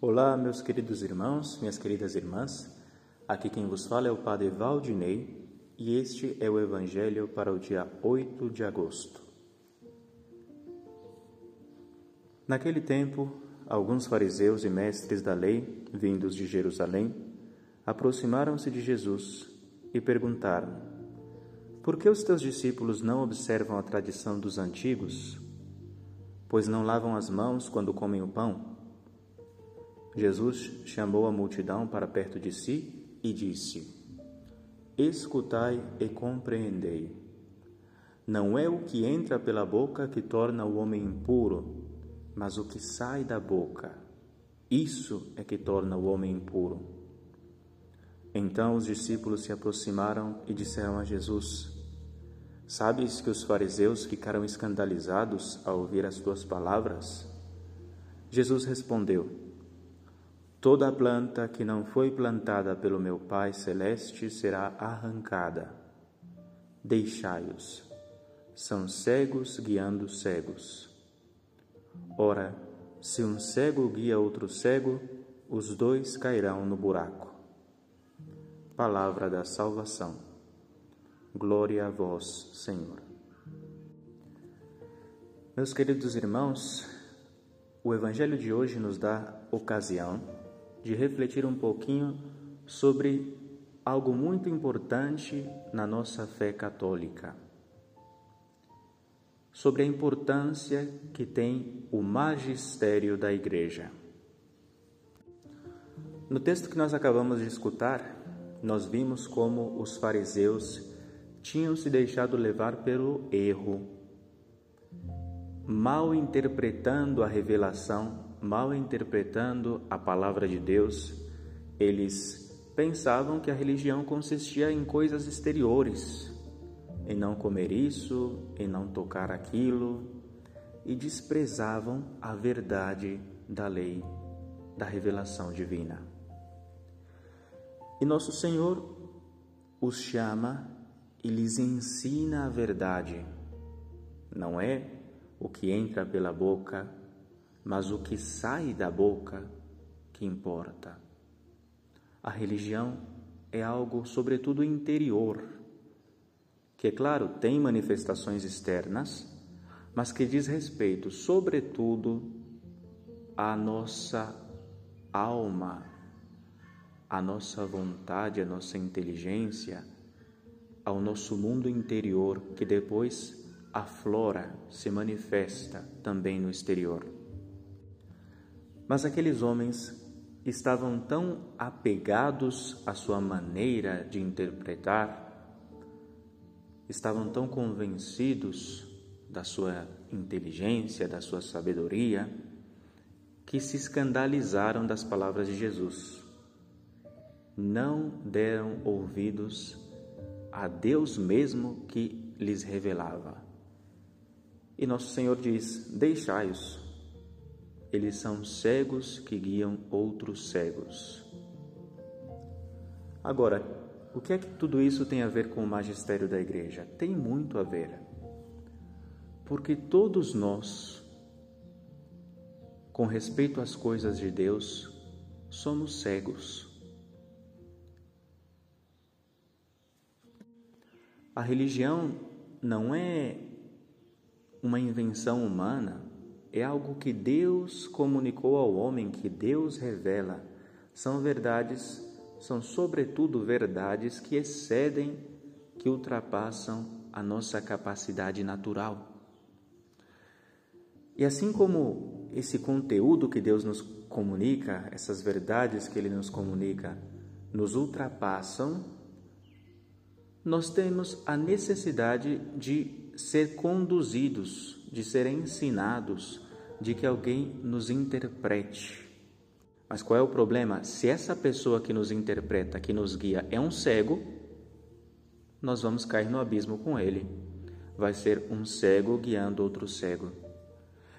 Olá, meus queridos irmãos, minhas queridas irmãs. Aqui quem vos fala é o Padre Valdinei e este é o Evangelho para o dia 8 de agosto. Naquele tempo, alguns fariseus e mestres da lei, vindos de Jerusalém, aproximaram-se de Jesus e perguntaram: Por que os teus discípulos não observam a tradição dos antigos? Pois não lavam as mãos quando comem o pão? Jesus chamou a multidão para perto de si e disse: Escutai e compreendei. Não é o que entra pela boca que torna o homem impuro, mas o que sai da boca. Isso é que torna o homem impuro. Então os discípulos se aproximaram e disseram a Jesus: Sabes que os fariseus ficaram escandalizados ao ouvir as tuas palavras? Jesus respondeu: Toda planta que não foi plantada pelo meu Pai Celeste será arrancada. Deixai-os. São cegos guiando cegos. Ora, se um cego guia outro cego, os dois cairão no buraco. Palavra da salvação. Glória a vós, Senhor. Meus queridos irmãos, o Evangelho de hoje nos dá ocasião de refletir um pouquinho sobre algo muito importante na nossa fé católica. Sobre a importância que tem o magistério da Igreja. No texto que nós acabamos de escutar, nós vimos como os fariseus tinham se deixado levar pelo erro, mal interpretando a revelação mal interpretando a palavra de Deus, eles pensavam que a religião consistia em coisas exteriores, em não comer isso, em não tocar aquilo, e desprezavam a verdade da lei, da revelação divina. E nosso Senhor os chama e lhes ensina a verdade. Não é o que entra pela boca mas o que sai da boca que importa. A religião é algo, sobretudo, interior, que, é claro, tem manifestações externas, mas que diz respeito, sobretudo, à nossa alma, à nossa vontade, à nossa inteligência, ao nosso mundo interior, que depois aflora, se manifesta também no exterior. Mas aqueles homens estavam tão apegados à sua maneira de interpretar, estavam tão convencidos da sua inteligência, da sua sabedoria, que se escandalizaram das palavras de Jesus. Não deram ouvidos a Deus mesmo que lhes revelava. E nosso Senhor diz: Deixai-os, eles são cegos que guiam outros cegos. Agora, o que é que tudo isso tem a ver com o magistério da igreja? Tem muito a ver. Porque todos nós, com respeito às coisas de Deus, somos cegos. A religião não é uma invenção humana é algo que Deus comunicou ao homem, que Deus revela. São verdades, são sobretudo verdades que excedem, que ultrapassam a nossa capacidade natural. E assim como esse conteúdo que Deus nos comunica, essas verdades que Ele nos comunica, nos ultrapassam, nós temos a necessidade de ser conduzidos de ser ensinados, de que alguém nos interprete. Mas qual é o problema? Se essa pessoa que nos interpreta, que nos guia, é um cego, nós vamos cair no abismo com ele. Vai ser um cego guiando outro cego.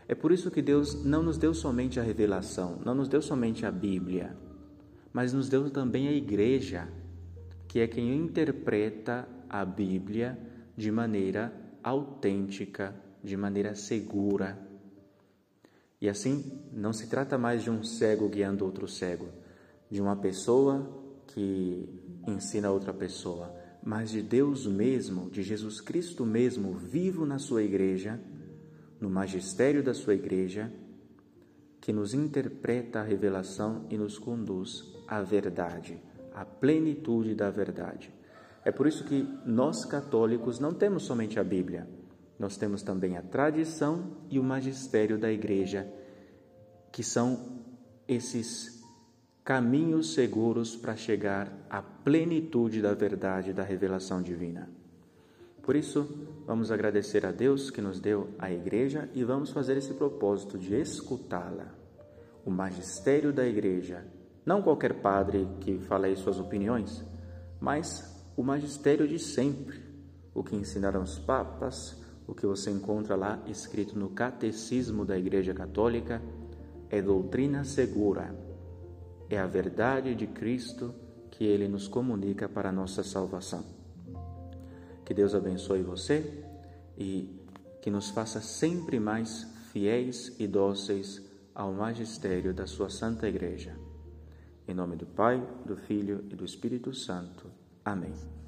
É por isso que Deus não nos deu somente a revelação, não nos deu somente a Bíblia, mas nos deu também a igreja, que é quem interpreta a Bíblia de maneira autêntica de maneira segura. E assim, não se trata mais de um cego guiando outro cego, de uma pessoa que ensina outra pessoa, mas de Deus mesmo, de Jesus Cristo mesmo, vivo na sua igreja, no magistério da sua igreja, que nos interpreta a revelação e nos conduz à verdade, à plenitude da verdade. É por isso que nós católicos não temos somente a Bíblia, nós temos também a tradição e o magistério da igreja, que são esses caminhos seguros para chegar à plenitude da verdade da revelação divina. Por isso, vamos agradecer a Deus que nos deu a igreja e vamos fazer esse propósito de escutá-la. O magistério da igreja, não qualquer padre que fale aí suas opiniões, mas o magistério de sempre, o que ensinaram os papas, o que você encontra lá escrito no catecismo da Igreja Católica, é doutrina segura é a verdade de Cristo que ele nos comunica para a nossa salvação. Que Deus abençoe você e que nos faça sempre mais fiéis e dóceis ao magistério da sua Santa Igreja. Em nome do Pai, do Filho e do Espírito Santo. Amém.